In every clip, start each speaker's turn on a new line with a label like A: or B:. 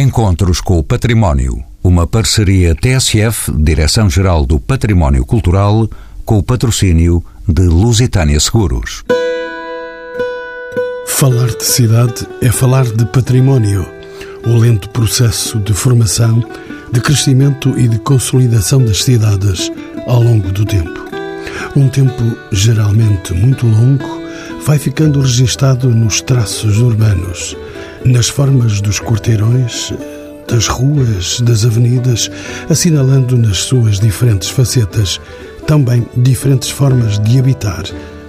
A: Encontros com o Património. Uma parceria TSF, Direção-Geral do Património Cultural, com o patrocínio de Lusitânia Seguros.
B: Falar de cidade é falar de património. O lento processo de formação, de crescimento e de consolidação das cidades ao longo do tempo. Um tempo geralmente muito longo vai ficando registado nos traços urbanos, nas formas dos quarteirões, das ruas, das avenidas, assinalando nas suas diferentes facetas também diferentes formas de habitar,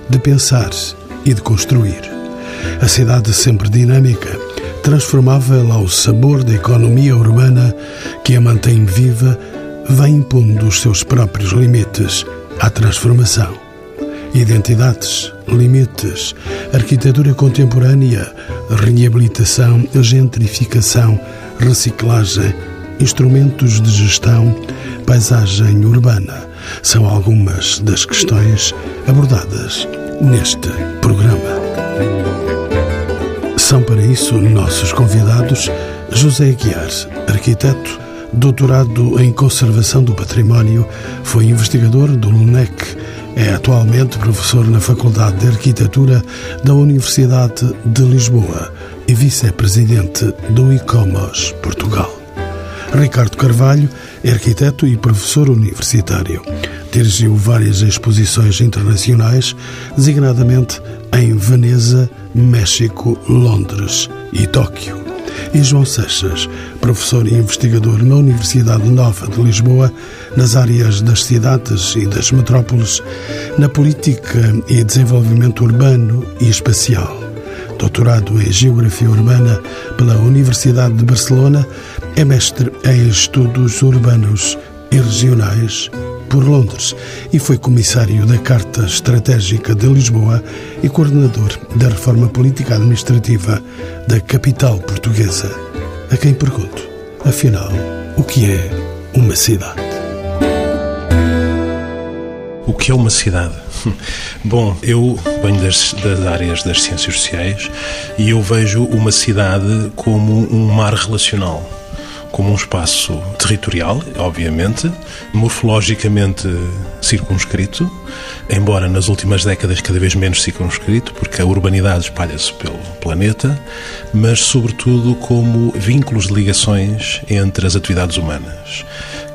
B: de pensar e de construir. A cidade sempre dinâmica, transformável ao sabor da economia urbana que a mantém viva, vem impondo os seus próprios limites à transformação. Identidades, limites, arquitetura contemporânea, reabilitação, gentrificação, reciclagem, instrumentos de gestão, paisagem urbana são algumas das questões abordadas neste programa. São para isso nossos convidados José Aguiar, arquiteto, doutorado em Conservação do Património, foi investigador do LUNEC, é atualmente professor na Faculdade de Arquitetura da Universidade de Lisboa e vice-presidente do ICOMOS Portugal. Ricardo Carvalho é arquiteto e professor universitário. Dirigiu várias exposições internacionais, designadamente em Veneza, México, Londres e Tóquio. E João Seixas, professor e investigador na Universidade Nova de Lisboa, nas áreas das cidades e das metrópoles, na política e desenvolvimento urbano e espacial. Doutorado em Geografia Urbana pela Universidade de Barcelona, é mestre em Estudos Urbanos e Regionais por Londres e foi comissário da Carta Estratégica de Lisboa e coordenador da Reforma Política Administrativa da capital portuguesa. A quem pergunto, afinal, o que é uma cidade?
C: O que é uma cidade? Bom, eu venho das, das, áreas das ciências sociais e eu vejo uma cidade como um mar relacional como um espaço territorial, obviamente, morfologicamente circunscrito, embora nas últimas décadas cada vez menos circunscrito, porque a urbanidade espalha-se pelo planeta, mas sobretudo como vínculos de ligações entre as atividades humanas,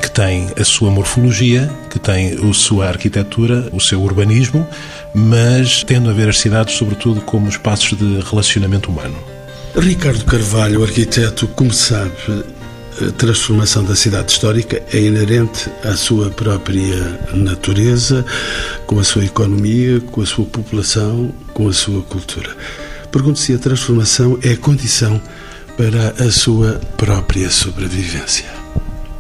C: que tem a sua morfologia, que tem a sua arquitetura, o seu urbanismo, mas tendo a ver as cidades sobretudo como espaços de relacionamento humano.
B: Ricardo Carvalho, arquiteto, como sabe, transformação da cidade histórica é inerente à sua própria natureza, com a sua economia, com a sua população, com a sua cultura. Pergunto se a transformação é condição para a sua própria sobrevivência.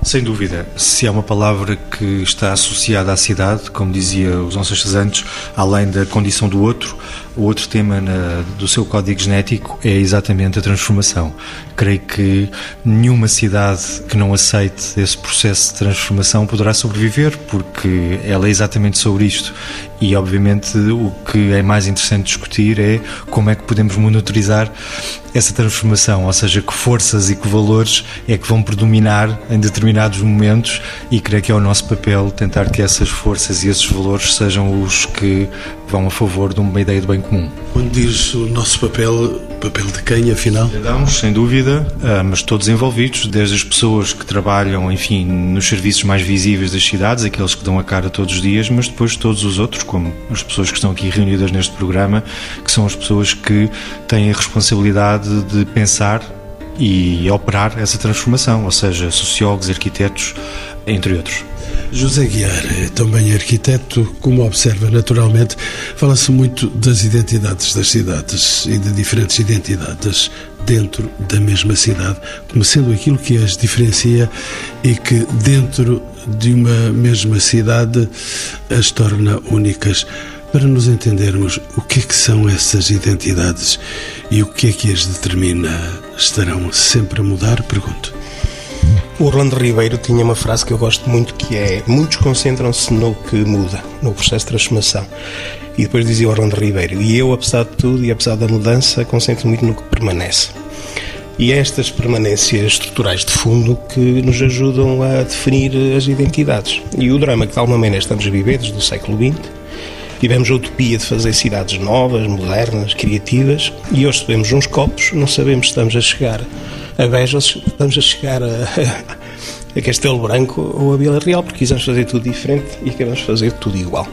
D: Sem dúvida. Se há uma palavra que está associada à cidade, como dizia os nossos antes, além da condição do outro, o outro tema na, do seu código genético é exatamente a transformação. Creio que nenhuma cidade que não aceite esse processo de transformação poderá sobreviver, porque ela é exatamente sobre isto. E, obviamente, o que é mais interessante discutir é como é que podemos monitorizar essa transformação, ou seja, que forças e que valores é que vão predominar em determinados momentos e creio que é o nosso papel tentar que essas forças e esses valores sejam os que vão a favor de uma ideia de bem comum.
B: Quando diz o nosso papel, papel de quem, afinal?
D: Cidadãos, sem dúvida, ah, mas todos envolvidos, desde as pessoas que trabalham, enfim, nos serviços mais visíveis das cidades, aqueles que dão a cara todos os dias, mas depois todos os outros, como as pessoas que estão aqui reunidas neste programa, que são as pessoas que têm a responsabilidade de pensar e operar essa transformação, ou seja, sociólogos, arquitetos, entre outros.
B: José Guiar é também arquiteto, como observa naturalmente, fala-se muito das identidades das cidades e de diferentes identidades dentro da mesma cidade, como sendo aquilo que as diferencia e que dentro de uma mesma cidade as torna únicas. Para nos entendermos o que é que são essas identidades e o que é que as determina, estarão sempre a mudar? Pergunto.
E: O Orlando Ribeiro tinha uma frase que eu gosto muito que é muitos concentram-se no que muda, no processo de transformação. E depois dizia Orlando Ribeiro, e eu, apesar de tudo e apesar da mudança, concentro muito no que permanece. E é estas permanências estruturais de fundo que nos ajudam a definir as identidades. E o drama que de alguma maneira estamos a viver desde o século XX, tivemos a utopia de fazer cidades novas, modernas, criativas, e hoje sabemos uns copos, não sabemos se estamos a chegar a Beja estamos a chegar a, a Castelo Branco ou a Vila Real, porque quisemos fazer tudo diferente e queremos fazer tudo igual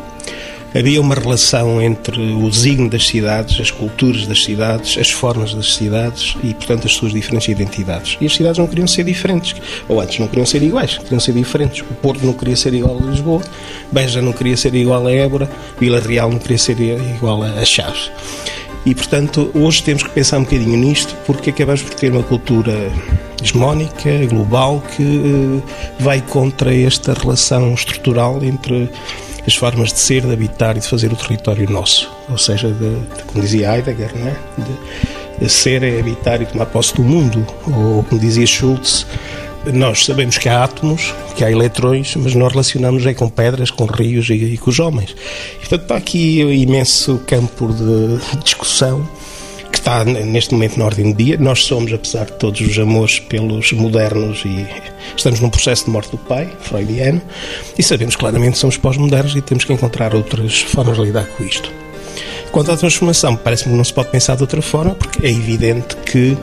E: havia uma relação entre o designo das cidades, as culturas das cidades, as formas das cidades e, portanto, as suas diferentes identidades. E as cidades não queriam ser diferentes, ou antes não queriam ser iguais, queriam ser diferentes. O Porto não queria ser igual a Lisboa, Beja não queria ser igual a Évora, Vila Real não queria ser igual a Chaves. E, portanto, hoje temos que pensar um bocadinho nisto, porque acabamos por ter uma cultura hegemónica, global, que eh, vai contra esta relação estrutural entre as formas de ser, de habitar e de fazer o território nosso. Ou seja, de, de como dizia Heidegger, né? de, de ser é habitar e tomar posse do mundo. Ou como dizia Schultz, nós sabemos que há átomos, que há eletrões, mas nós relacionamos é com pedras, com rios e, e com os homens. E, portanto, está aqui um imenso campo de discussão que está neste momento na ordem do dia. Nós somos, apesar de todos os amores pelos modernos e estamos num processo de morte do pai, freudiano, e sabemos claramente que somos pós-modernos e temos que encontrar outras formas de lidar com isto. Quanto à transformação, parece-me que não se pode pensar de outra forma, porque é evidente que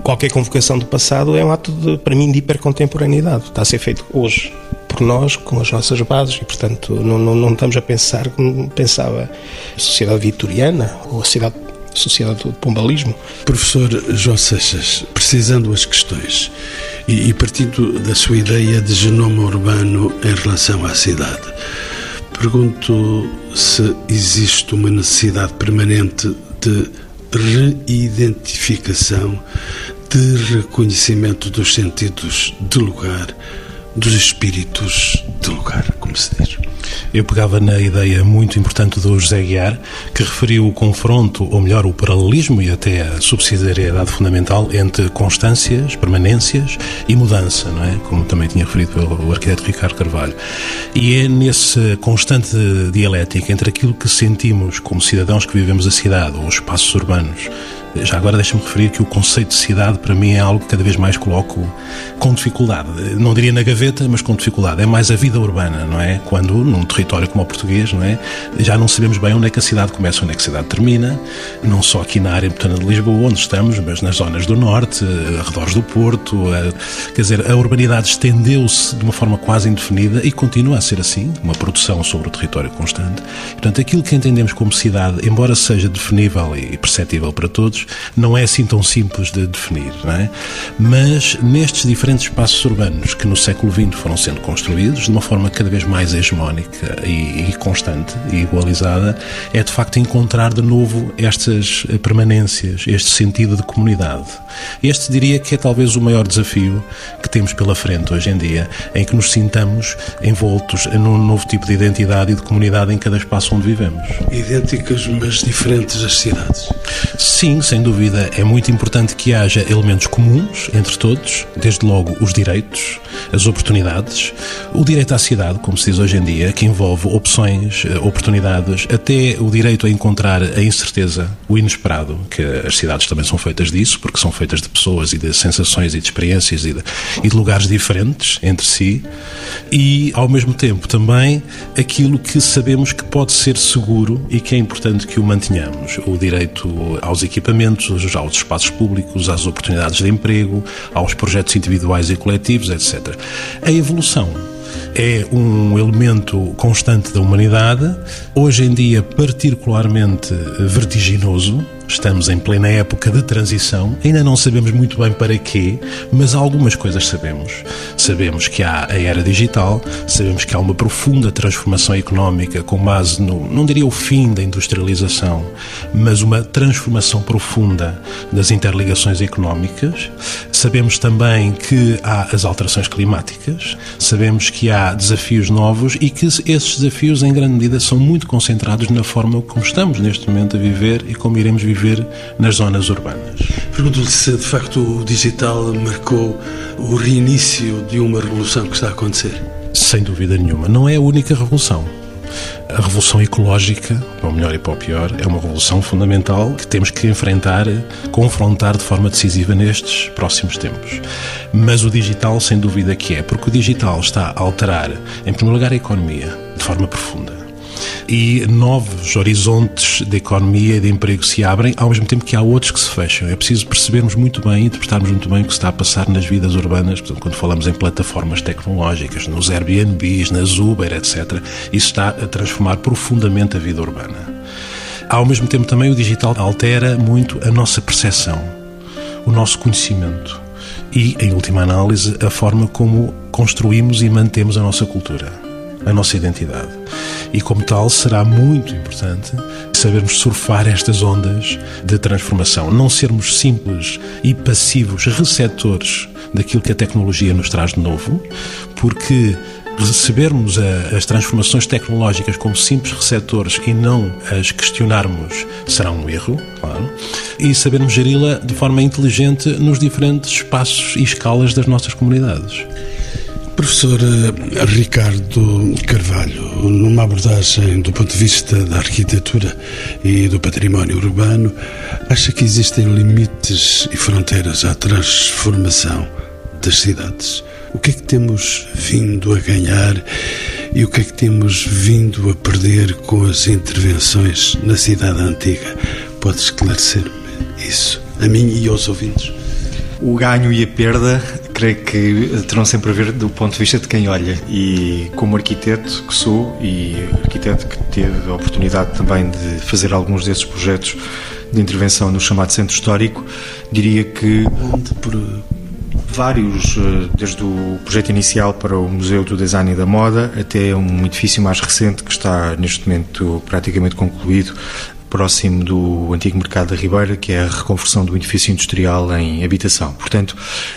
E: qualquer convocação do passado é um ato, de, para mim, de hipercontemporaneidade. Está a ser feito hoje por nós, com as nossas bases, e, portanto, não, não, não estamos a pensar como pensava a sociedade vitoriana ou a sociedade do Pombalismo.
B: Professor João Seixas, precisando as questões e, e partindo da sua ideia de genoma urbano em relação à cidade, pergunto se existe uma necessidade permanente de reidentificação, de reconhecimento dos sentidos de lugar, dos espíritos de lugar, como se diz.
C: Eu pegava na ideia muito importante do José Guiar, que referiu o confronto, ou melhor, o paralelismo e até a subsidiariedade fundamental entre constâncias, permanências e mudança, não é? Como também tinha referido pelo arquiteto Ricardo Carvalho. E é nesse constante dialética entre aquilo que sentimos como cidadãos que vivemos a cidade ou os espaços urbanos já agora deixa-me referir que o conceito de cidade para mim é algo que cada vez mais coloco com dificuldade. Não diria na gaveta, mas com dificuldade. É mais a vida urbana, não é? Quando, num território como o português, não é? Já não sabemos bem onde é que a cidade começa, onde é que a cidade termina, não só aqui na área metana de Lisboa, onde estamos, mas nas zonas do norte, arredores do Porto. A, quer dizer, a urbanidade estendeu-se de uma forma quase indefinida e continua a ser assim, uma produção sobre o território constante. Portanto, aquilo que entendemos como cidade, embora seja definível e perceptível para todos, não é assim tão simples de definir, não é? Mas nestes diferentes espaços urbanos que no século XX foram sendo construídos de uma forma cada vez mais hegemónica e, e constante e igualizada, é de facto encontrar de novo estas permanências, este sentido de comunidade. Este diria que é talvez o maior desafio que temos pela frente hoje em dia, em que nos sintamos envoltos num novo tipo de identidade e de comunidade em cada espaço onde vivemos.
B: Idênticas, mas diferentes as cidades.
C: Sim, sem dúvida, é muito importante que haja elementos comuns entre todos, desde logo os direitos, as oportunidades, o direito à cidade, como se diz hoje em dia, que envolve opções, eh, oportunidades, até o direito a encontrar a incerteza, o inesperado, que as cidades também são feitas disso, porque são feitas de pessoas e de sensações e de experiências e de, e de lugares diferentes entre si, e ao mesmo tempo também aquilo que sabemos que pode ser seguro e que é importante que o mantenhamos, o direito aos equipamentos aos espaços públicos, às oportunidades de emprego, aos projetos individuais e coletivos, etc. A evolução é um elemento constante da humanidade, hoje em dia particularmente vertiginoso, Estamos em plena época de transição, ainda não sabemos muito bem para quê, mas algumas coisas sabemos. Sabemos que há a era digital, sabemos que há uma profunda transformação económica com base no, não diria o fim da industrialização, mas uma transformação profunda das interligações económicas. Sabemos também que há as alterações climáticas, sabemos que há desafios novos e que esses desafios, em grande medida, são muito concentrados na forma como estamos neste momento a viver e como iremos viver viver nas zonas urbanas.
B: Pergunto-lhe se de facto o digital marcou o reinício de uma revolução que está a acontecer.
C: Sem dúvida nenhuma. Não é a única revolução. A revolução ecológica, para o melhor e para o pior, é uma revolução fundamental que temos que enfrentar, confrontar de forma decisiva nestes próximos tempos. Mas o digital, sem dúvida que é, porque o digital está a alterar, em primeiro lugar, a economia de forma profunda e novos horizontes de economia e de emprego se abrem, ao mesmo tempo que há outros que se fecham. É preciso percebermos muito bem, interpretarmos muito bem o que está a passar nas vidas urbanas, portanto, quando falamos em plataformas tecnológicas, nos Airbnbs, nas Uber, etc. Isso está a transformar profundamente a vida urbana. Ao mesmo tempo, também o digital altera muito a nossa percepção, o nosso conhecimento e, em última análise, a forma como construímos e mantemos a nossa cultura, a nossa identidade e, como tal, será muito importante sabermos surfar estas ondas de transformação. Não sermos simples e passivos receptores daquilo que a tecnologia nos traz de novo, porque recebermos as transformações tecnológicas como simples receptores e não as questionarmos será um erro, claro, e sabermos geri-la de forma inteligente nos diferentes espaços e escalas das nossas comunidades.
B: Professor eh, Ricardo Carvalho, numa abordagem do ponto de vista da arquitetura e do património urbano, acha que existem limites e fronteiras à transformação das cidades? O que é que temos vindo a ganhar e o que é que temos vindo a perder com as intervenções na cidade antiga? Pode esclarecer-me isso, a mim e aos ouvintes?
D: O ganho e a perda creio que terão sempre a ver do ponto de vista de quem olha. E como arquiteto que sou, e arquiteto que teve a oportunidade também de fazer alguns desses projetos de intervenção no chamado Centro Histórico, diria que.
B: Onde? Por
D: vários, eh, desde o projeto inicial para o Museu do Design e da Moda até um edifício mais recente que está neste momento praticamente concluído próximo do antigo mercado da Ribeira, que é a reconversão do edifício industrial em habitação. Portanto,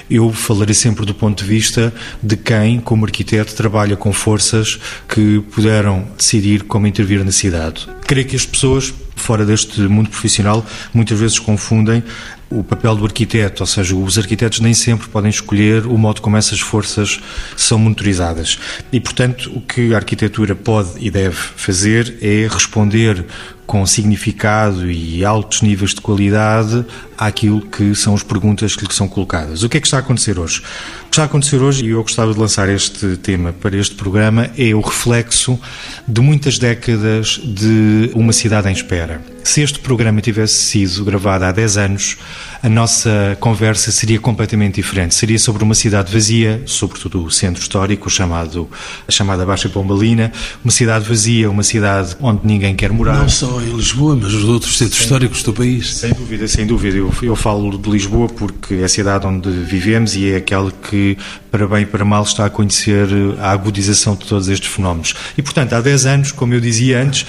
D: eu falarei sempre do ponto de vista de quem, como arquiteto, trabalha com forças que puderam decidir como intervir na cidade. Creio que as pessoas, fora deste mundo profissional, muitas vezes confundem o papel do arquiteto, ou seja, os arquitetos nem sempre podem escolher o modo como essas forças são monitorizadas. E, portanto, o que a arquitetura pode e deve fazer é responder com significado e altos níveis de qualidade àquilo que são as perguntas que lhe são colocadas. O que é que está a acontecer hoje? O que está a acontecer hoje, e eu gostava de lançar este tema para este programa, é o reflexo de muitas décadas de uma cidade em espera. Se este programa tivesse sido gravado há 10 anos, a nossa conversa seria completamente diferente. Seria sobre uma cidade vazia, sobretudo o centro histórico, chamado, a chamada Baixa Pombalina, uma cidade vazia, uma cidade onde ninguém quer morar.
B: Não só em Lisboa, mas os outros centros históricos do país.
D: Sem dúvida, sem dúvida. Eu, eu falo de Lisboa porque é a cidade onde vivemos e é aquela que, para bem e para mal, está a conhecer a agudização de todos estes fenómenos. E, portanto, há 10 anos, como eu dizia antes,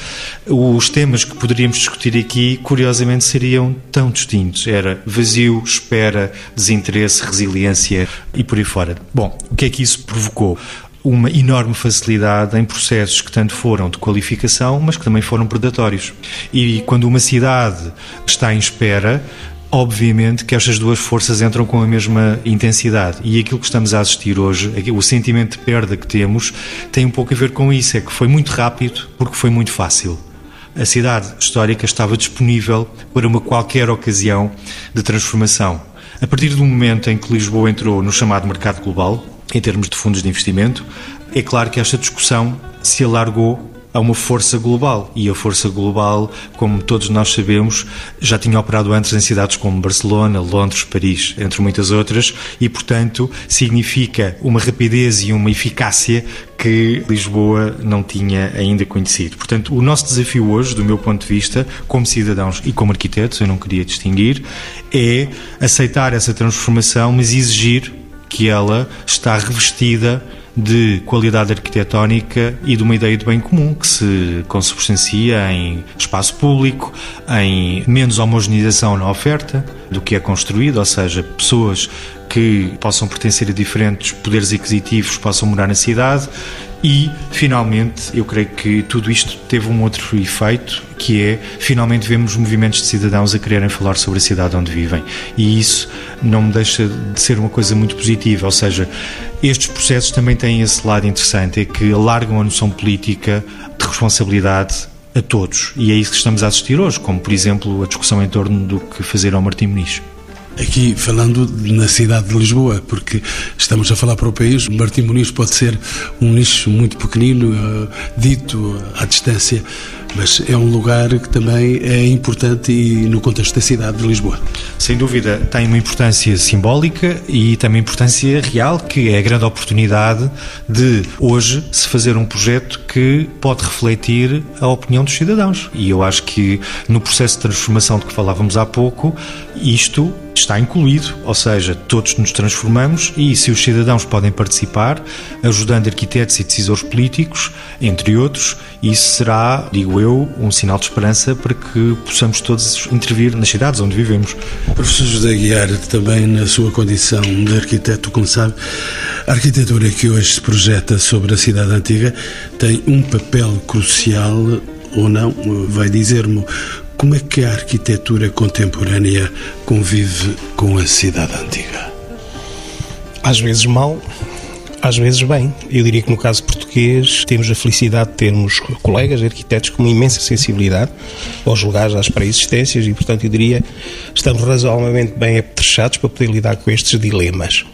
D: os temas que poderíamos discutir aqui, curiosamente, seriam tão distintos. Era vazio, espera, desinteresse, resiliência e por aí fora. Bom, o que é que isso provocou? uma enorme facilidade em processos que tanto foram de qualificação, mas que também foram predatórios. E quando uma cidade está em espera, obviamente que estas duas forças entram com a mesma intensidade. E aquilo que estamos a assistir hoje, o sentimento de perda que temos, tem um pouco a ver com isso. É que foi muito rápido porque foi muito fácil a cidade histórica estava disponível para uma qualquer ocasião de transformação. A partir do momento em que Lisboa entrou no chamado mercado global, em termos de fundos de investimento, é claro que esta discussão se alargou a uma força global. E a força global, como todos nós sabemos, já tinha operado antes em cidades como Barcelona, Londres, Paris, entre muitas outras, e, portanto, significa uma rapidez e uma eficácia que Lisboa não tinha ainda conhecido. Portanto, o nosso desafio hoje, do meu ponto de vista, como cidadãos e como arquitetos, eu não queria distinguir, é aceitar essa transformação, mas exigir que ela está revestida de qualidade arquitetónica e de uma ideia de bem comum que se consubstancia em espaço público, em menos homogeneização na oferta do que é construído, ou seja, pessoas que possam pertencer a diferentes poderes aquisitivos possam morar na cidade e, finalmente, eu creio que tudo isto teve um outro efeito, que é, finalmente vemos movimentos de cidadãos a quererem falar sobre a cidade onde vivem. E isso não me deixa de ser uma coisa muito positiva, ou seja, estes processos também têm esse lado interessante, é que alargam a noção política de responsabilidade a todos. E é isso que estamos a assistir hoje, como por exemplo a discussão em torno do que fazer ao Martim Muniz.
B: Aqui falando na cidade de Lisboa, porque estamos a falar para o país, Martim Muniz pode ser um nicho muito pequenino, uh, dito à distância, mas é um lugar que também é importante e no contexto da cidade de Lisboa.
D: Sem dúvida, tem uma importância simbólica e também importância real, que é a grande oportunidade de hoje se fazer um projeto que pode refletir a opinião dos cidadãos. E eu acho que no processo de transformação de que falávamos há pouco, isto está incluído, ou seja, todos nos transformamos e se os cidadãos podem participar, ajudando arquitetos e decisores políticos, entre outros, isso será, digo eu, um sinal de esperança para que possamos todos intervir nas cidades onde vivemos.
B: Professor José Guiar, também na sua condição de arquiteto, como sabe, a arquitetura que hoje se projeta sobre a cidade antiga tem um papel crucial ou não, vai dizer-me como é que a arquitetura contemporânea convive com a cidade antiga?
E: Às vezes mal, às vezes bem. Eu diria que no caso português temos a felicidade de termos colegas arquitetos com uma imensa sensibilidade aos lugares, às pré-existências e, portanto, eu diria estamos razoavelmente bem apetrechados para poder lidar com estes dilemas.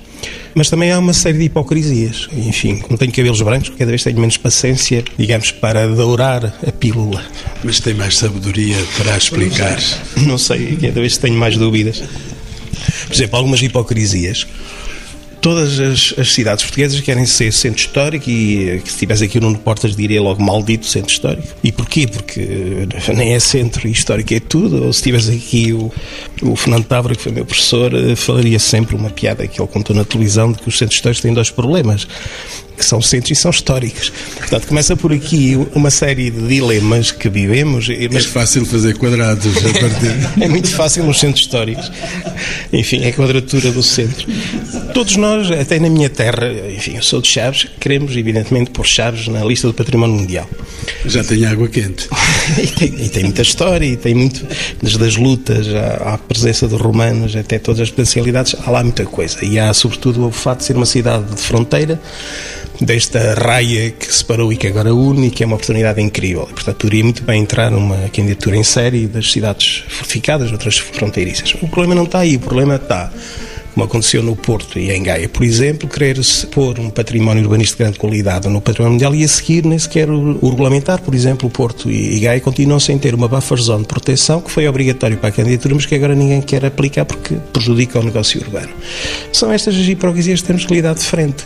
E: Mas também há uma série de hipocrisias. Enfim, como tenho cabelos brancos, cada vez tenho menos paciência, digamos, para dourar a pílula.
B: Mas tem mais sabedoria para explicar.
E: Não sei, cada vez tenho mais dúvidas. Por exemplo, algumas hipocrisias todas as, as, cidades portuguesas querem ser centro histórico e eh, se tivesse aqui o Nuno Portas diria logo maldito centro histórico. E porquê? Porque eh, nem é centro histórico, é tudo. Ou se tivesse aqui o, o Fernando Távora, que foi meu professor, eh, falaria sempre uma piada que ele contou na televisão de que os centros históricos têm dois problemas que são centros e são históricos. Portanto, começa por aqui uma série de dilemas que vivemos.
B: Mas... É fácil fazer quadrados a partir.
E: é muito fácil nos centros históricos. Enfim, a quadratura do centro. Todos nós, até na minha terra, enfim, eu sou de Chaves, queremos, evidentemente, pôr Chaves na lista do património mundial.
B: Já tem água quente.
E: e, tem, e, tem, muita história, e tem muito, desde as lutas à, à presença de romanos, até todas as potencialidades, há lá muita coisa. E há, sobretudo, o fato de ser uma cidade de fronteira, desta raia que separou e que agora une e que é uma oportunidade incrível. E, portanto, poderia muito bem entrar numa candidatura em série das cidades fortificadas, outras fronteiriças. O problema não está aí, o problema está como aconteceu no Porto e em Gaia, por exemplo, querer-se pôr um património urbanístico de grande qualidade no património mundial e a seguir nem sequer o, regulamentar, por exemplo, o Porto e, Gaia continuam sem ter uma buffer zone de proteção que foi obrigatório para a candidatura, mas que agora ninguém quer aplicar porque prejudica o negócio urbano. São estas as hipocrisias que temos que lidar de frente.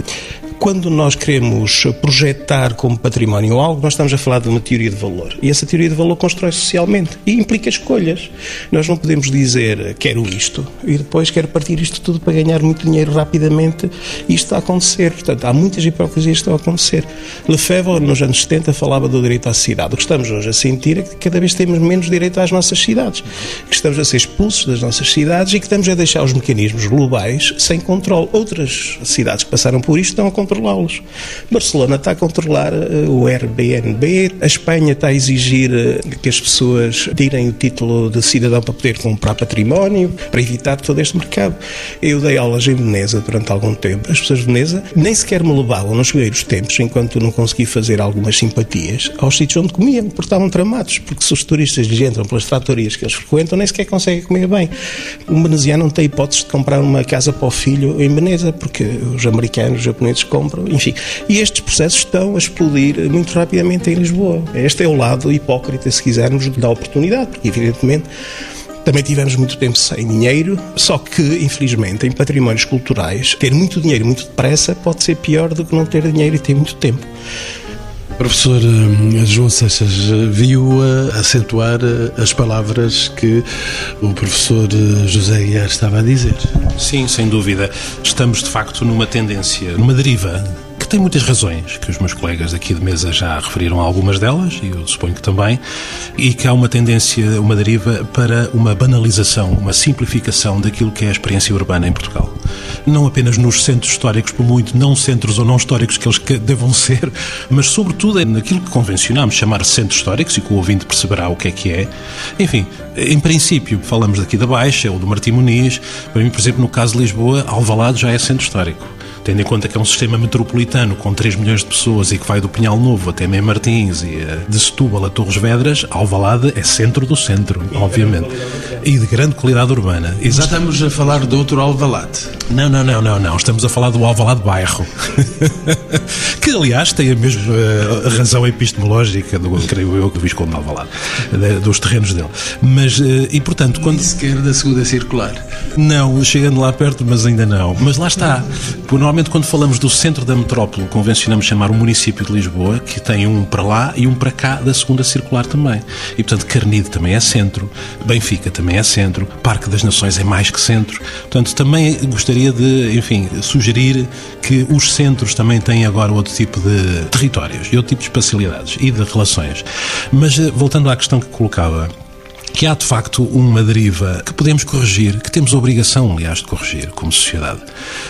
E: Quando nós queremos projetar como património algo, nós estamos a falar de uma teoria de valor. E essa teoria de valor constrói socialmente e implica escolhas. Nós não podemos dizer quero isto e depois quero partir isto tudo para ganhar muito dinheiro rapidamente. Isto está a acontecer. Portanto, há muitas hipocrisias que estão a acontecer. Lefebvre, nos anos 70, falava do direito à cidade. O que estamos hoje a sentir é que cada vez temos menos direito às nossas cidades. Que estamos a ser expulsos das nossas cidades e que estamos a deixar os mecanismos globais sem controle. Outras cidades que passaram por isto estão a controlá-los. Barcelona está a controlar uh, o Airbnb, a Espanha está a exigir uh, que as pessoas tirem o título de cidadão para poder comprar património, para evitar todo este mercado. Eu dei aulas em Veneza durante algum tempo. As pessoas de Veneza nem sequer me levavam nos primeiros tempos, enquanto não consegui fazer algumas simpatias, aos sítios onde comiam, porque estavam tramados, porque se os turistas lhes entram pelas tratorias que eles frequentam, nem sequer conseguem comer bem. Um veneziano não tem hipótese de comprar uma casa para o filho em Veneza, porque os americanos, os japoneses compram, enfim. E estes processos estão a explodir muito rapidamente em Lisboa. Este é o lado hipócrita, se quisermos, da oportunidade, porque evidentemente também tivemos muito tempo sem dinheiro, só que, infelizmente, em patrimónios culturais, ter muito dinheiro muito depressa pode ser pior do que não ter dinheiro e ter muito tempo.
B: Professor eh, João Seixas, viu acentuar eh, as palavras que o professor eh, José Guiar estava a dizer.
C: Sim, sem dúvida. Estamos, de facto, numa tendência, numa deriva que tem muitas razões, que os meus colegas aqui de mesa já referiram algumas delas, e eu suponho que também, e que há uma tendência, uma deriva para uma banalização, uma simplificação daquilo que é a experiência urbana em Portugal. Não apenas nos centros históricos, por muito não centros ou não históricos que eles devam ser, mas sobretudo é naquilo que convencionamos chamar centros históricos e que o ouvinte perceberá o que é que é. Enfim, em princípio, falamos daqui da Baixa ou do Martim Muniz. Para mim, por exemplo, no caso de Lisboa, Alvalade já é centro histórico tendo em conta que é um sistema metropolitano com 3 milhões de pessoas e que vai do Pinhal Novo até Mem Martins e eh, de Setúbal a Torres Vedras, Alvalade é centro do centro, obviamente. E de grande qualidade urbana.
B: Exato. Estamos a falar de outro Alvalade.
C: Não, não, não, não, não. Estamos a falar do Alvalade Bairro. que, aliás, tem a mesma uh, razão epistemológica do, creio eu, do Visconde de Alvalade, de, dos terrenos dele. Mas, uh, e portanto, quando...
B: sequer da segunda circular.
C: Não, chegando lá perto, mas ainda não. Mas lá está. Normalmente, quando falamos do centro da metrópole, convencionamos chamar o município de Lisboa, que tem um para lá e um para cá da segunda circular também. E, portanto, Carnide também é centro, Benfica também é centro, Parque das Nações é mais que centro. Portanto, também gostaria de, enfim, sugerir que os centros também têm agora outro tipo de territórios e outro tipo de espacialidades e de relações. Mas, eh, voltando à questão que colocava, que há de facto uma deriva que podemos corrigir, que temos obrigação, aliás, de corrigir como sociedade,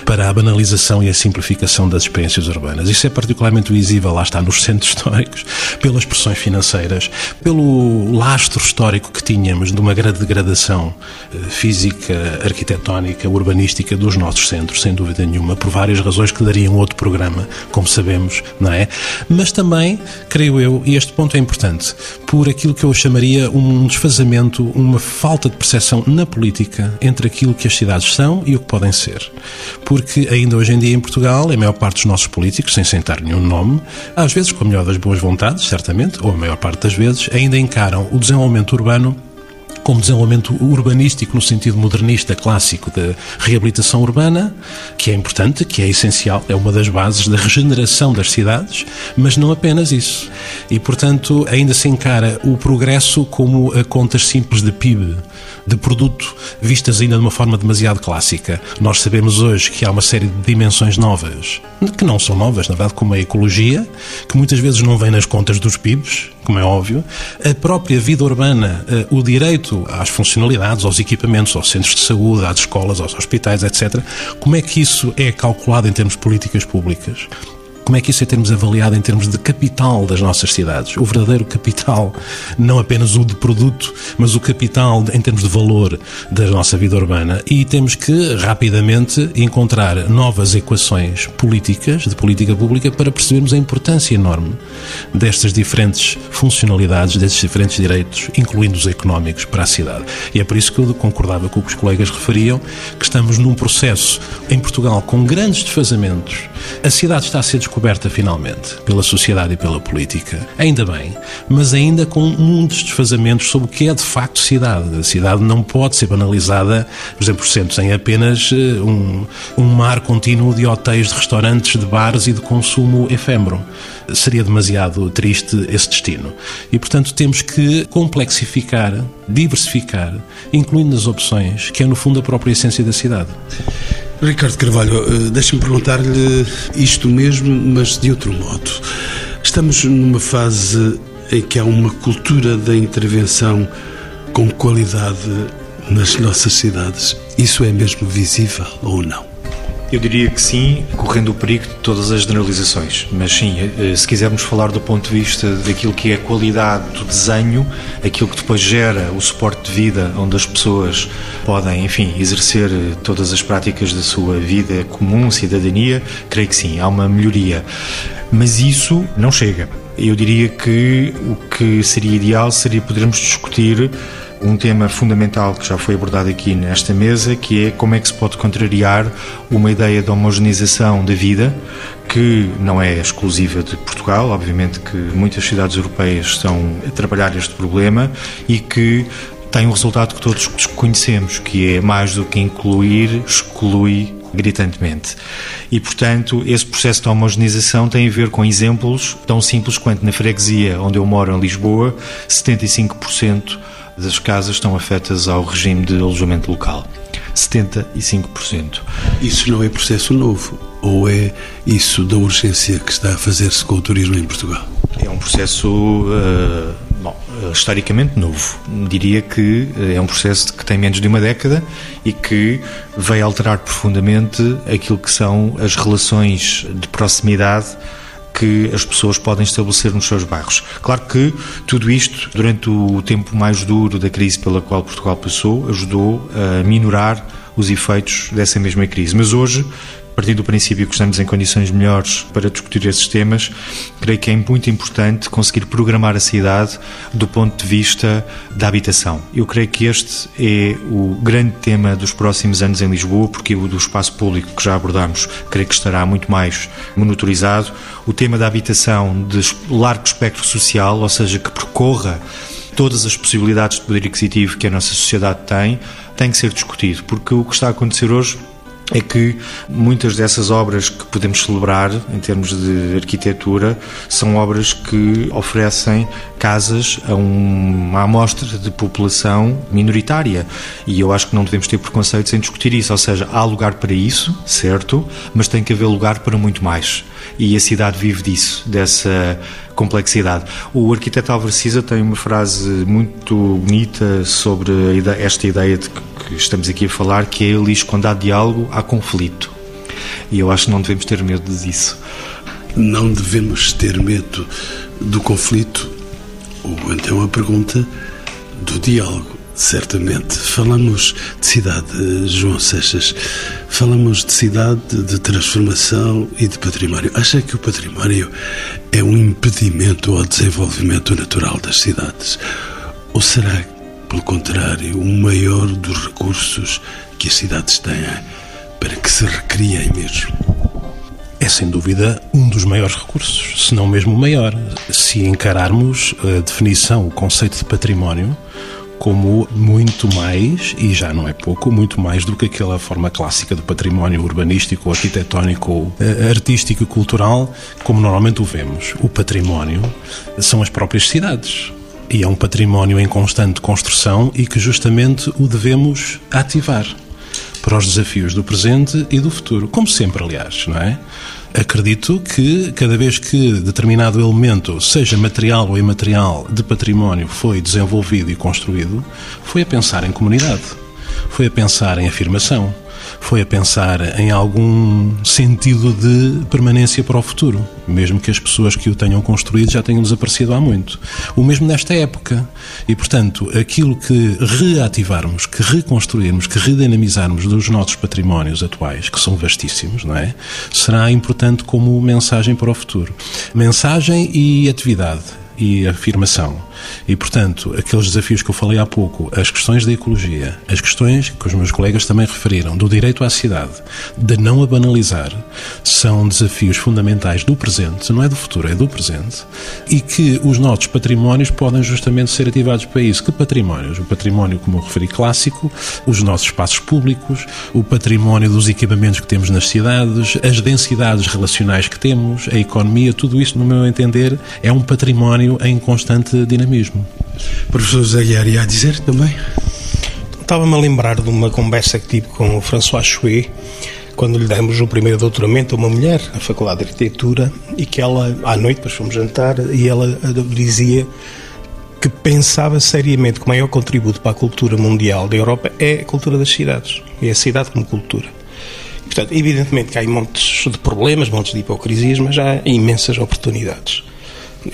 C: para a banalização e a simplificação das experiências urbanas. Isso é particularmente visível, lá está, nos centros históricos, pelas pressões financeiras, pelo lastro histórico que tínhamos de uma grande degradação eh, física, arquitetónica, urbanística dos nossos centros, sem dúvida nenhuma, por várias razões que dariam outro programa, como sabemos, não é? Mas também, creio eu, e este ponto é importante, por aquilo que eu chamaria um desfazamento uma falta de percepção na política entre aquilo que as cidades são e o que podem ser. Porque ainda hoje em dia em Portugal, a maior parte dos nossos políticos, sem sentar nenhum nome, às vezes com a melhor das boas vontades, certamente, ou a maior parte das vezes, ainda encaram o desenvolvimento urbano como desenvolvimento urbanístico no sentido modernista clássico de reabilitação urbana, que é importante, que é essencial, é uma das bases da regeneração das cidades, mas não apenas isso. E, portanto, ainda se encara o progresso como a contas simples de PIB, de produto, vistas ainda de uma forma demasiado clássica. Nós sabemos hoje que há uma série de dimensões novas, que não são novas, na verdade, como a ecologia, que muitas vezes não vem nas contas dos PIBs, como é óbvio, a própria vida urbana, eh, o direito às funcionalidades, aos equipamentos, aos centros de saúde, às escolas, aos hospitais, etc. Como é que isso é calculado em termos de políticas públicas? Como é que isso é termos avaliado em termos de capital das nossas cidades? O verdadeiro capital, não apenas o de produto, mas o capital em termos de valor da nossa vida urbana. E temos que rapidamente encontrar novas equações políticas, de política pública, para percebermos a importância enorme destas diferentes funcionalidades, destes diferentes direitos, incluindo os económicos, para a cidade. E é por isso que eu concordava com o que os colegas referiam, que estamos num processo em Portugal com grandes desfazamentos. A cidade está a ser descoberta finalmente pela sociedade e pela política. Ainda bem, mas ainda com muitos desfazamentos sobre o que é de facto cidade. A cidade não pode ser banalizada, por exemplo, centros em apenas eh, um, um mar contínuo de hotéis, de restaurantes, de bares e de consumo efêmero. Seria demasiado triste esse destino. E, portanto, temos que complexificar, diversificar, incluindo as opções, que é, no fundo, a própria essência da cidade.
B: Ricardo Carvalho, eh, deixe-me perguntar-lhe isto mesmo, mas de outro modo. Estamos numa fase em que há uma cultura da intervenção com qualidade nas nossas cidades. Isso é mesmo visível ou não?
D: Eu diria que sim, correndo o perigo de todas as generalizações. Mas sim, eh, se quisermos falar do ponto de vista daquilo que é a qualidade do desenho, aquilo que depois gera o suporte de vida, onde as pessoas podem, enfim, exercer eh, todas as práticas da sua vida comum, cidadania, creio que sim, há uma melhoria. Mas isso não chega. Eu diria que o que seria ideal seria podermos discutir um tema fundamental que já foi abordado aqui nesta mesa, que é como é que se pode contrariar uma ideia de homogeneização da vida, que não é exclusiva de Portugal, obviamente que muitas cidades europeias estão a trabalhar este problema e que tem um resultado que todos conhecemos, que é mais do que incluir, exclui gritantemente. E, portanto, esse processo de homogeneização tem a ver com exemplos tão simples quanto na freguesia onde eu moro, em Lisboa, 75% das casas estão afetas ao regime de alojamento local. 75%.
B: Isso não é processo novo? Ou é isso da urgência que está a fazer-se com o turismo em Portugal?
D: É um processo, uh, bom, historicamente novo. Diria que eh, é um processo que tem menos de uma década e que veio alterar profundamente aquilo que são as relações de proximidade que as pessoas podem estabelecer nos seus bairros. Claro que tudo isto, durante o tempo mais duro da crise pela qual Portugal passou, ajudou a minorar os efeitos dessa mesma crise. Mas hoje partindo do princípio que estamos em condições melhores para discutir esses temas, creio que é muito importante conseguir programar a cidade do ponto de vista da habitação. Eu creio que este é o grande tema dos próximos anos em Lisboa, porque o do espaço público que já abordamos, creio que estará muito mais monitorizado. O tema da habitação de largo espectro social, ou seja, que percorra todas as possibilidades de poder aquisitivo que a nossa sociedade tem, tem que ser discutido, porque o que está a acontecer hoje é que muitas dessas obras que podemos celebrar em termos de arquitetura são obras que oferecem casas a uma amostra de população minoritária. E eu acho que não devemos ter preconceitos em discutir isso, ou seja, há lugar para isso, certo, mas tem que haver lugar para muito mais e a cidade vive disso, dessa complexidade. O arquiteto Álvaro Cisa tem uma frase muito bonita sobre esta ideia de que estamos aqui a falar, que é ele diz quando há diálogo, há conflito. E eu acho que não devemos ter medo disso.
B: Não devemos ter medo do conflito, ou então a pergunta do diálogo. Certamente. Falamos de cidade, João Seixas. Falamos de cidade, de transformação e de património. Acha que o património é um impedimento ao desenvolvimento natural das cidades? Ou será, pelo contrário, o maior dos recursos que as cidades têm para que se recriem mesmo?
C: É sem dúvida um dos maiores recursos, se não mesmo o maior. Se encararmos a definição, o conceito de património, como muito mais, e já não é pouco, muito mais do que aquela forma clássica do património urbanístico, arquitetónico, eh, artístico e cultural, como normalmente o vemos. O património são as próprias cidades. E é um património em constante construção e que justamente o devemos ativar para os desafios do presente e do futuro, como sempre, aliás, não é? Acredito que cada vez que determinado elemento, seja material ou imaterial, de património foi desenvolvido e construído, foi a pensar em comunidade, foi a pensar em afirmação, foi a pensar em algum sentido de permanência para o futuro, mesmo que as pessoas que o tenham construído já tenham desaparecido há muito. O mesmo nesta época. E, portanto, aquilo que reativarmos, que reconstruirmos, que redinamizarmos dos nossos patrimónios atuais, que são vastíssimos, não é? Será importante como mensagem para o futuro. Mensagem e atividade e afirmação. E, portanto, aqueles desafios que eu falei há pouco, as questões da ecologia, as questões que os meus colegas também referiram, do direito à cidade, de não a banalizar, são desafios fundamentais do presente, não é do futuro, é do presente, e que os nossos patrimónios podem justamente ser ativados para isso. Que patrimónios? O património, como eu referi, clássico, os nossos espaços públicos, o património dos equipamentos que temos nas cidades, as densidades relacionais que temos, a economia, tudo isso, no meu entender, é um património em constante dinamismo.
B: Professor José Guiar, ia dizer também?
E: Estava-me a lembrar de uma conversa que tive com o François Chouet, quando lhe demos o primeiro doutoramento a uma mulher na Faculdade de Arquitetura e que ela, à noite, depois fomos jantar, e ela dizia que pensava seriamente que o maior contributo para a cultura mundial da Europa é a cultura das cidades, é a cidade como cultura. Portanto, evidentemente que há montes de problemas, montes de hipocrisias, mas há imensas oportunidades.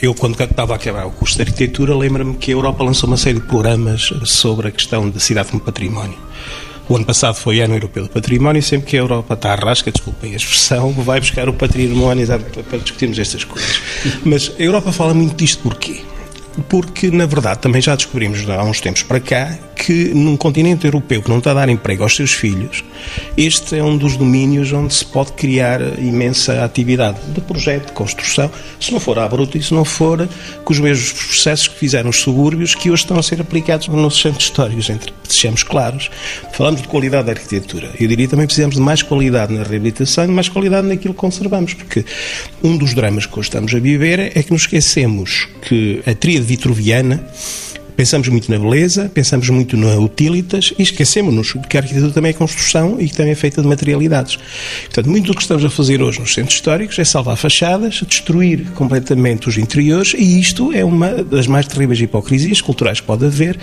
E: Eu, quando estava a acabar o curso de arquitetura, lembro-me que a Europa lançou uma série de programas sobre a questão da cidade como património. O ano passado foi ano europeu do património e sempre que a Europa está à rasca, desculpem a expressão, vai buscar o património para discutirmos estas coisas. Mas a Europa fala muito disto porquê? Porque, na verdade, também já descobrimos há uns tempos para cá que num continente europeu que não está a dar emprego aos seus filhos, este é um dos domínios onde se pode criar imensa atividade de projeto, de construção, se não for à bruta e se não for com os mesmos processos que fizeram os subúrbios que hoje estão a ser aplicados nos centros históricos, entre sejamos claros. Falamos de qualidade da arquitetura. Eu diria também precisamos de mais qualidade na reabilitação e mais qualidade naquilo que conservamos, porque um dos dramas que hoje estamos a viver é que nos esquecemos que a tríade vitruviana Pensamos muito na beleza, pensamos muito na utilitas e esquecemos-nos que a arquitetura também é construção e que também é feita de materialidades. Portanto, muito do que estamos a fazer hoje nos centros históricos é salvar fachadas, destruir completamente os interiores e isto é uma das mais terríveis hipocrisias culturais que pode haver,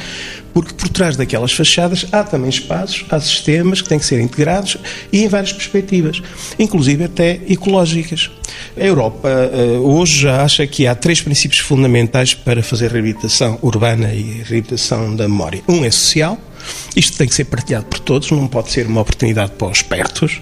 E: porque por trás daquelas fachadas há também espaços, há sistemas que têm que ser integrados e em várias perspectivas, inclusive até ecológicas. A Europa eh, hoje acha que há três princípios fundamentais para fazer reabilitação urbana e reabilitação da memória. Um é social, isto tem que ser partilhado por todos, não pode ser uma oportunidade para os espertos.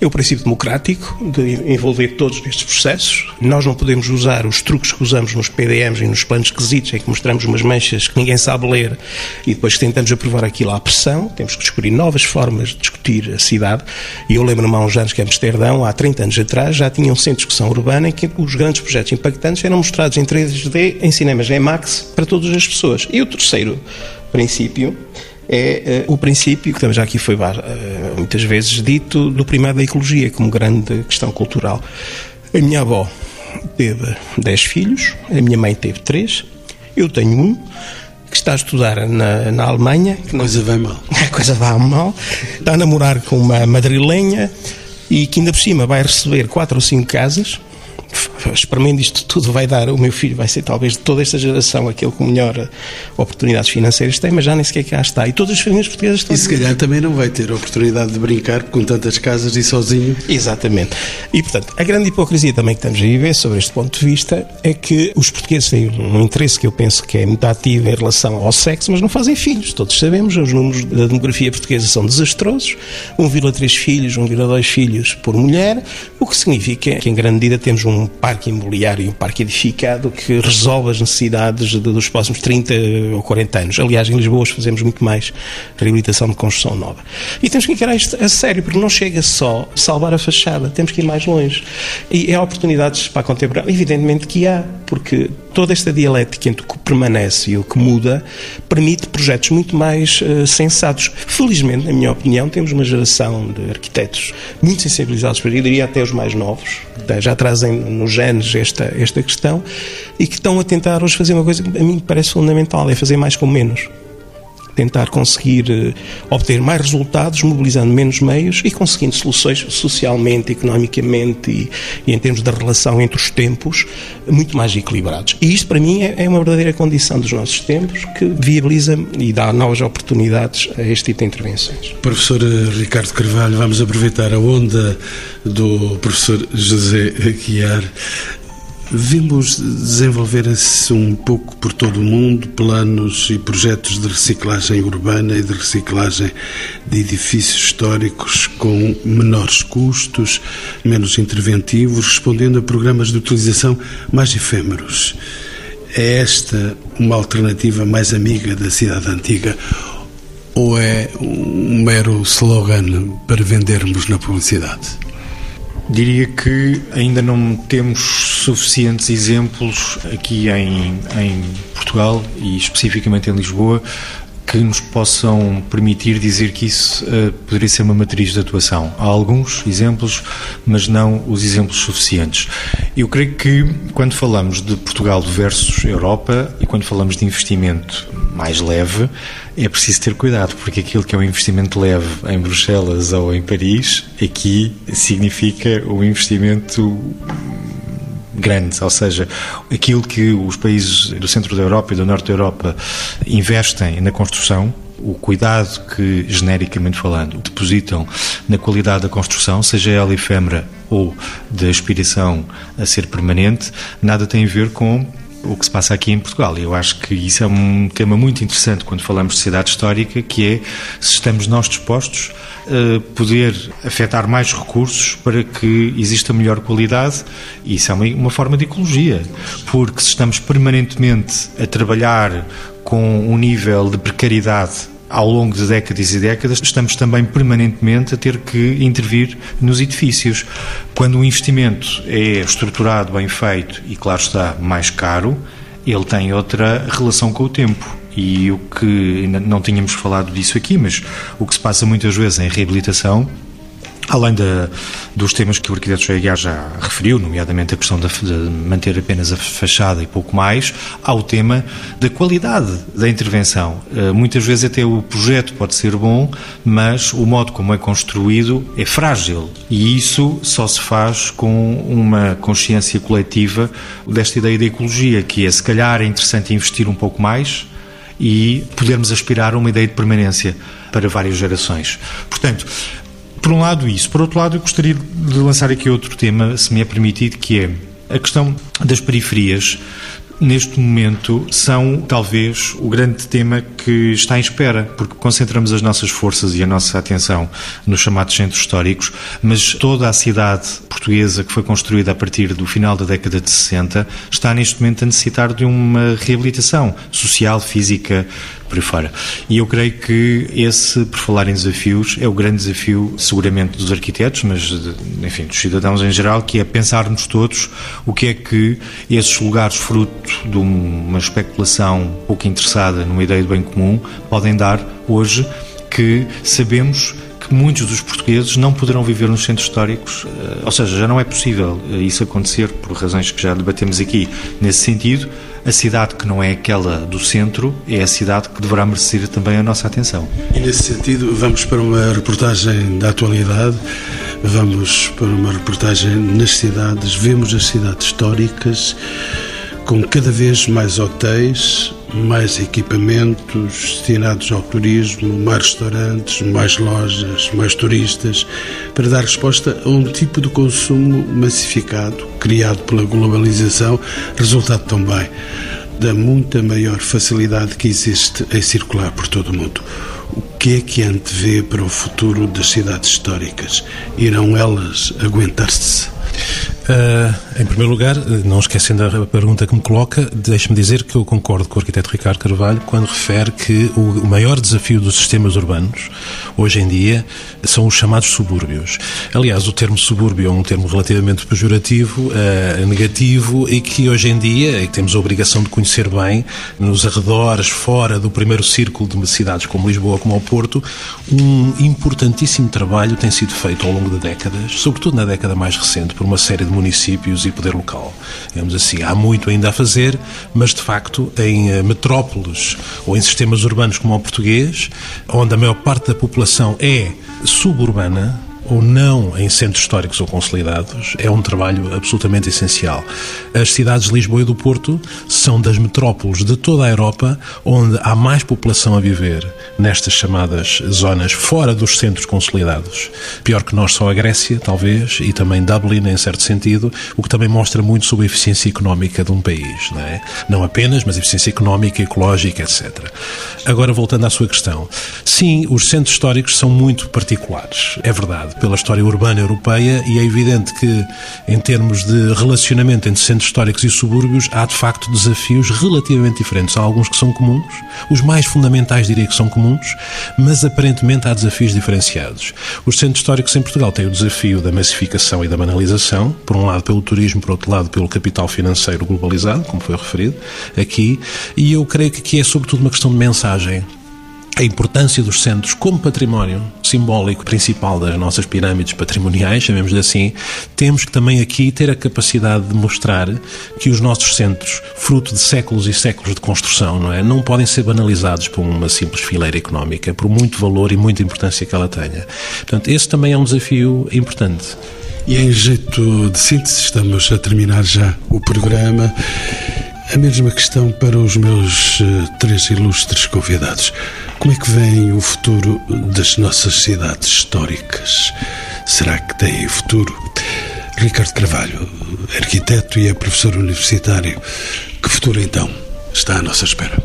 E: É o princípio democrático de envolver todos nestes processos. Nós não podemos usar os truques que usamos nos PDMs e nos planos esquisitos, em que mostramos umas manchas que ninguém sabe ler e depois tentamos aprovar aquilo à pressão. Temos que descobrir novas formas de discutir a cidade. E eu lembro-me há uns anos que Amsterdão, há 30 anos atrás, já tinha um centro de discussão urbana em que os grandes projetos impactantes eram mostrados em 3D, em cinemas IMAX, para todas as pessoas. E o terceiro princípio é uh, o princípio, que já aqui foi uh, muitas vezes dito, do primário da ecologia como grande questão cultural. A minha avó teve 10 filhos, a minha mãe teve 3, eu tenho um, que está a estudar na, na Alemanha.
B: Coisa vai mal.
E: A coisa vai mal. Está a namorar com uma madrilenha e que ainda por cima vai receber quatro ou cinco casas experimente isto tudo, vai dar, o meu filho vai ser talvez de toda esta geração aquele com melhor oportunidades financeiras tem, mas já nem sequer cá está. E todas as famílias portuguesas estão.
B: E se calhar também não vai ter a oportunidade de brincar com tantas casas e sozinho.
E: Exatamente. E portanto, a grande hipocrisia também que estamos a viver sobre este ponto de vista é que os portugueses têm um interesse que eu penso que é muito ativo em relação ao sexo, mas não fazem filhos. Todos sabemos, os números da demografia portuguesa são desastrosos: 1,3 filhos, 1,2 filhos por mulher, o que significa que em grande medida temos um parque imobiliário, um parque edificado que resolve as necessidades de, dos próximos 30 ou 40 anos. Aliás, em Lisboa fazemos muito mais reabilitação de construção nova. E temos que encarar isto a sério, porque não chega só salvar a fachada, temos que ir mais longe. E há oportunidades para a contemporânea, evidentemente que há, porque toda esta dialética entre o que permanece e o que muda permite projetos muito mais uh, sensatos. Felizmente, na minha opinião, temos uma geração de arquitetos muito sensibilizados para isso, diria até os mais novos, já trazem nos genes esta, esta questão e que estão a tentar hoje fazer uma coisa que a mim parece fundamental, é fazer mais com menos tentar conseguir eh, obter mais resultados, mobilizando menos meios e conseguindo soluções socialmente, economicamente e, e em termos da relação entre os tempos muito mais equilibrados. E isto, para mim, é, é uma verdadeira condição dos nossos tempos que viabiliza e dá novas oportunidades a este tipo de intervenções.
B: Professor Ricardo Carvalho, vamos aproveitar a onda do professor José Aguiar Vimos desenvolver-se um pouco por todo o mundo planos e projetos de reciclagem urbana e de reciclagem de edifícios históricos com menores custos, menos interventivos, respondendo a programas de utilização mais efêmeros. É esta uma alternativa mais amiga da cidade antiga ou é um mero slogan para vendermos na publicidade?
D: Diria que ainda não temos suficientes exemplos aqui em, em Portugal e especificamente em Lisboa que nos possam permitir dizer que isso uh, poderia ser uma matriz de atuação. Há alguns exemplos, mas não os exemplos suficientes. Eu creio que quando falamos de Portugal versus Europa e quando falamos de investimento mais leve, é preciso ter cuidado, porque aquilo que é um investimento leve em Bruxelas ou em Paris, aqui significa um investimento grande, ou seja, aquilo que os países do centro da Europa e do norte da Europa investem na construção, o cuidado que, genericamente falando, depositam na qualidade da construção, seja ela efêmera ou de aspiração a ser permanente, nada tem a ver com o que se passa aqui em Portugal. Eu acho que isso é um tema muito interessante quando falamos de cidade histórica, que é se estamos nós dispostos a poder afetar mais recursos para que exista melhor qualidade. E isso é uma, uma forma de ecologia, porque se estamos permanentemente a trabalhar com um nível de precariedade ao longo de décadas e décadas, estamos também permanentemente a ter que intervir nos edifícios. Quando o investimento é estruturado, bem feito e, claro está, mais caro, ele tem outra relação com o tempo. E o que não tínhamos falado disso aqui, mas o que se passa muitas vezes em reabilitação Além de, dos temas que o arquiteto Joia já referiu, nomeadamente a questão de, de, manter apenas a fachada e pouco mais, há o tema da qualidade da intervenção. Uh, muitas vezes até o projeto pode ser bom, mas o modo como é construído é frágil. E isso só se faz com uma consciência coletiva desta ideia da ecologia, que é se calhar é interessante investir um pouco mais e podermos aspirar a uma ideia de permanência para várias gerações. Portanto, por um lado, isso. Por outro lado, eu gostaria de lançar aqui outro tema, se me é permitido, que é a questão das periferias. neste momento, são talvez o grande tema que está em espera, porque concentramos as nossas forças e a nossa atenção nos chamados centros históricos, mas toda a cidade portuguesa que foi construída a partir do final da década de 60 está neste momento a necessitar de uma reabilitação social, física, por aí fora. E eu creio que esse, por falar em desafios, é o grande desafio, seguramente, dos arquitetos, mas, enfim, dos cidadãos em geral, que é pensarmos todos o que é que esses lugares, fruto de uma especulação pouco interessada numa ideia de bem comum, podem dar hoje, que sabemos que muitos dos portugueses não poderão viver nos centros históricos, eh, ou seja, já não é possível eh, isso acontecer por razões que já debatemos aqui. Nesse sentido, a cidade que não é aquela do centro é a cidade que deverá merecer também a nossa atenção.
B: E nesse sentido, vamos para uma reportagem da atualidade, vamos para uma reportagem nas cidades, vemos as cidades históricas com cada vez mais hotéis, mais equipamentos destinados ao turismo, mais restaurantes, mais lojas, mais turistas, para dar resposta a um tipo de consumo massificado, criado pela globalização, resultado também da muita maior facilidade que existe em circular por todo o mundo. O que é que antevê para o futuro das cidades históricas? Irão elas aguentar-se?
C: Uh, em primeiro lugar, não esquecendo a pergunta que me coloca, deixe-me dizer que eu concordo com o arquiteto Ricardo Carvalho quando refere que o maior desafio dos sistemas urbanos, hoje em dia, são os chamados subúrbios. Aliás, o termo subúrbio é um termo relativamente pejorativo, uh, negativo, e que hoje em dia, e temos a obrigação de conhecer bem, nos arredores, fora do primeiro círculo de cidades como Lisboa, como ao Porto, um importantíssimo trabalho tem sido feito ao longo de décadas, sobretudo na década mais recente, por uma série de municípios e poder local. Digamos assim, há muito ainda a fazer, mas de facto em eh, metrópoles ou em sistemas urbanos como o português, onde a maior parte da população é suburbana, ou não em centros históricos ou consolidados é um trabalho absolutamente essencial. As cidades de Lisboa e do Porto são das metrópoles de toda a Europa onde há mais população a viver nestas chamadas zonas fora dos centros consolidados. Pior que nós, só a Grécia, talvez, e também Dublin, em certo sentido, o que também mostra muito sobre a eficiência económica de um país. Não, é? não apenas, mas eficiência económica, ecológica, etc. Agora, voltando à sua questão. Sim, os centros históricos são muito particulares, é verdade pela história urbana europeia e é evidente que, em termos de relacionamento entre centros históricos e subúrbios, há de facto desafios relativamente diferentes. Há alguns que são comuns, os mais fundamentais diria que são comuns, mas aparentemente há desafios diferenciados. Os centros históricos em Portugal têm o desafio da massificação e da banalização, por um lado pelo turismo, por outro lado pelo capital financeiro globalizado, como foi referido aqui, e eu creio que aqui é sobretudo uma questão de mensagem a importância dos centros como património simbólico principal das nossas pirâmides patrimoniais, chamemos-lhe assim, temos que também aqui ter a capacidade de mostrar que os nossos centros, fruto de séculos e séculos de construção, não é, não podem ser banalizados por uma simples fileira económica, por muito valor e muita importância que ela tenha. Portanto, esse também é um desafio importante.
B: E em jeito de síntese, estamos a terminar já o programa. A mesma questão para os meus uh, três ilustres convidados. Como é que vem o futuro das nossas cidades históricas? Será que têm futuro? Ricardo Carvalho, arquiteto e é professor universitário. Que futuro então está à nossa espera?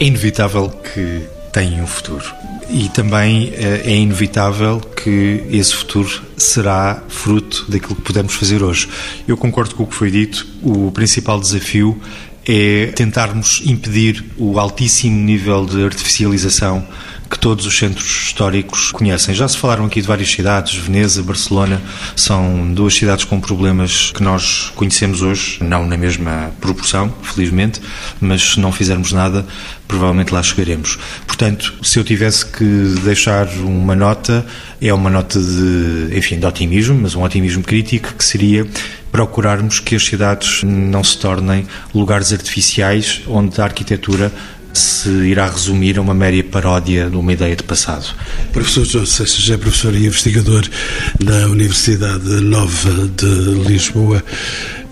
D: É inevitável que tenham um futuro. E também eh, é inevitável que esse futuro será fruto daquilo que podemos fazer hoje. Eu concordo com o que foi dito. O principal desafio é tentarmos impedir o altíssimo nível de artificialização que todos os centros históricos conhecem. Já se falaram aqui de várias cidades, Veneza, Barcelona, são duas cidades com problemas que nós conhecemos hoje, não na mesma proporção, felizmente, mas se não fizermos nada, provavelmente lá chegaremos. Portanto, se eu tivesse que deixar uma nota, é uma nota de, enfim, de otimismo, mas um otimismo crítico, que seria procurarmos que as cidades não se tornem lugares artificiais onde a arquitetura se irá resumir a uma méria paródia de uma ideia de passado.
B: Professor João Seixas é professor e investigador da Universidade Nova de Lisboa.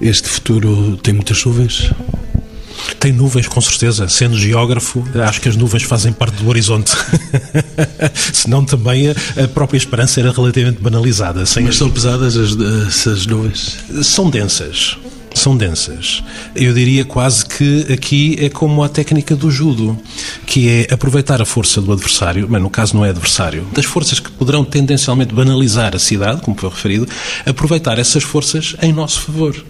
B: Este futuro tem muitas nuvens?
C: Tem nuvens, com certeza. Sendo geógrafo, acho que as nuvens fazem parte do horizonte. Senão também a, própria esperança era relativamente banalizada.
B: Sem Mas as... são pesadas as, essas nuvens?
C: São densas são densas. Eu diria quase que aqui é como a técnica do judo, que é aproveitar a força do adversário, mas no caso não é adversário, das forças que poderão tendencialmente banalizar a cidade, como foi referido, aproveitar essas forças em nosso favor.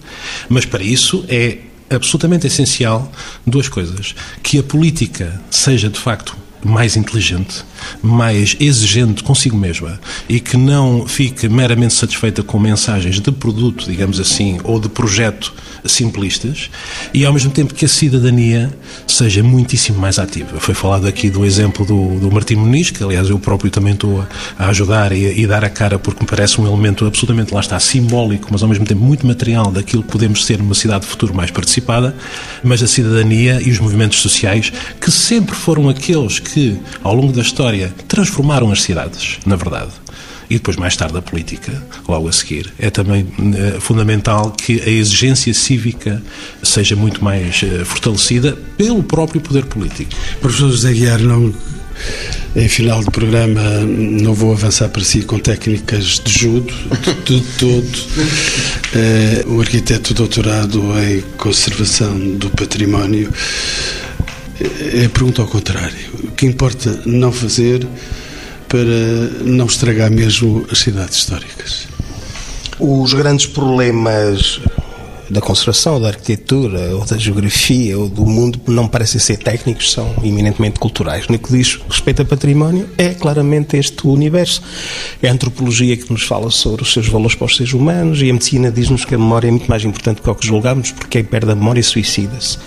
C: Mas para isso é absolutamente essencial duas coisas: que a política seja de facto mais inteligente, mais exigente consigo mesma e que não fique meramente satisfeita com mensagens de produto, digamos assim, ou de projeto simplistas e ao mesmo tempo que a cidadania seja muitíssimo mais ativa. Foi falado aqui do exemplo do, do Martim Muniz, que aliás eu próprio também estou a, ajudar e, e, dar a cara porque me parece um elemento absolutamente, lá está, simbólico, mas ao mesmo tempo muito material daquilo que podemos ser numa cidade de futuro mais participada, mas a cidadania e os movimentos sociais que sempre foram aqueles que, ao longo da história, transformaram as cidades, na verdade e depois mais tarde a política, logo a seguir. É também é, fundamental que a exigência cívica seja muito mais é, fortalecida pelo próprio poder político.
B: Professor José Guiar, não em final do programa não vou avançar para si com técnicas de judo, de, de todo. É, o arquiteto doutorado em conservação do património é, pergunta ao contrário. O que importa não fazer para não estragar mesmo as cidades históricas?
E: Os grandes problemas da conservação, da arquitetura, ou da geografia, ou do mundo, não parecem ser técnicos, são eminentemente culturais. No que diz respeito a património, é claramente este universo. É a antropologia que nos fala sobre os seus valores para os seres humanos e a medicina diz-nos que a memória é muito mais importante do que o que julgamos, porque quem perde a memória suicida-se.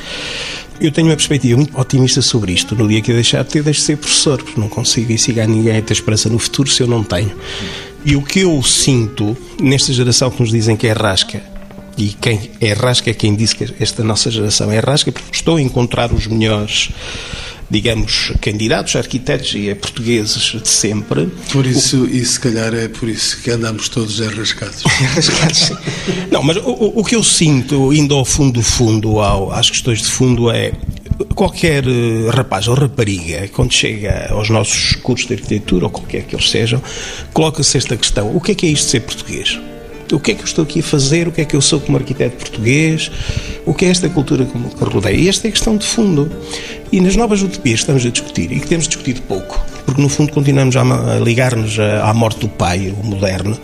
E: Eu tenho uma perspectiva muito otimista sobre isto. No dia que eu deixar de ter, deixo de ser professor, porque não consigo ensinar ninguém a ter esperança no futuro se eu não tenho. E o que eu sinto nesta geração que nos dizem que é rasca, e quem é rasca é quem diz que esta nossa geração é rasca, porque estou a encontrar os melhores digamos, candidatos arquitetos e portugueses de sempre.
B: Por isso, o... e se calhar é por isso que andamos todos arrascados.
E: arrascados, Não, mas o, o, que eu sinto, indo ao fundo do fundo, ao, às questões de fundo, é qualquer eh, rapaz ou rapariga, quando chega aos nossos cursos de arquitetura, ou qualquer que eles sejam, coloca-se esta questão: o que é que é isto de ser português? O que é que eu estou aqui a fazer? O que é que eu sou como arquiteto português? O que é esta cultura que rodeia? E esta é a questão de fundo. E nas novas utopias que estamos a discutir, e que temos discutido pouco, porque no fundo continuamos a ligar-nos à morte do pai, o moderno,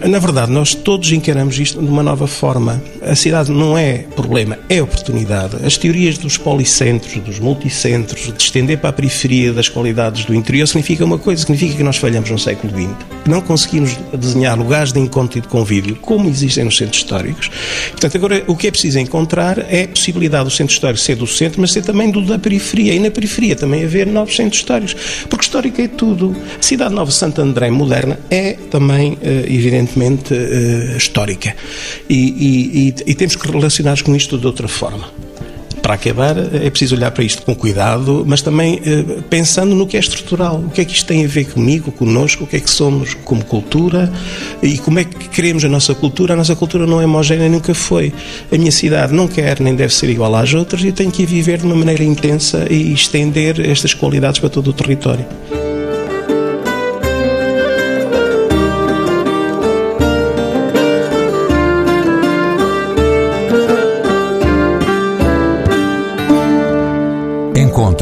E: na verdade, nós todos encaramos isto de uma nova forma. A cidade não é problema, é oportunidade. As teorias dos policentros, dos multicentros, de estender para a periferia das qualidades do interior, significa uma coisa: significa que nós falhamos no século XX. Não conseguimos desenhar lugares de encontro e de convívio como existem nos centros históricos. Portanto, agora o que é preciso encontrar é a possibilidade do centro histórico ser do centro, mas ser também do da periferia. E na periferia também haver novos centros históricos. Porque histórico é tudo. A cidade nova Santo André moderna é também, eh, evidente, evidentemente uh, histórica. E, e, e, e temos que relacionar com isto de outra forma para acabar, é preciso olhar para isto com cuidado, mas também eh, pensando no que é estrutural. O que é que isto tem a ver comigo, conosco, o que é que somos como cultura e como é que queremos a nossa cultura. A nossa cultura não é homogénea, nunca foi. A minha cidade não quer nem deve ser igual às outras e tenho que viver de uma maneira intensa e estender estas qualidades para todo o território.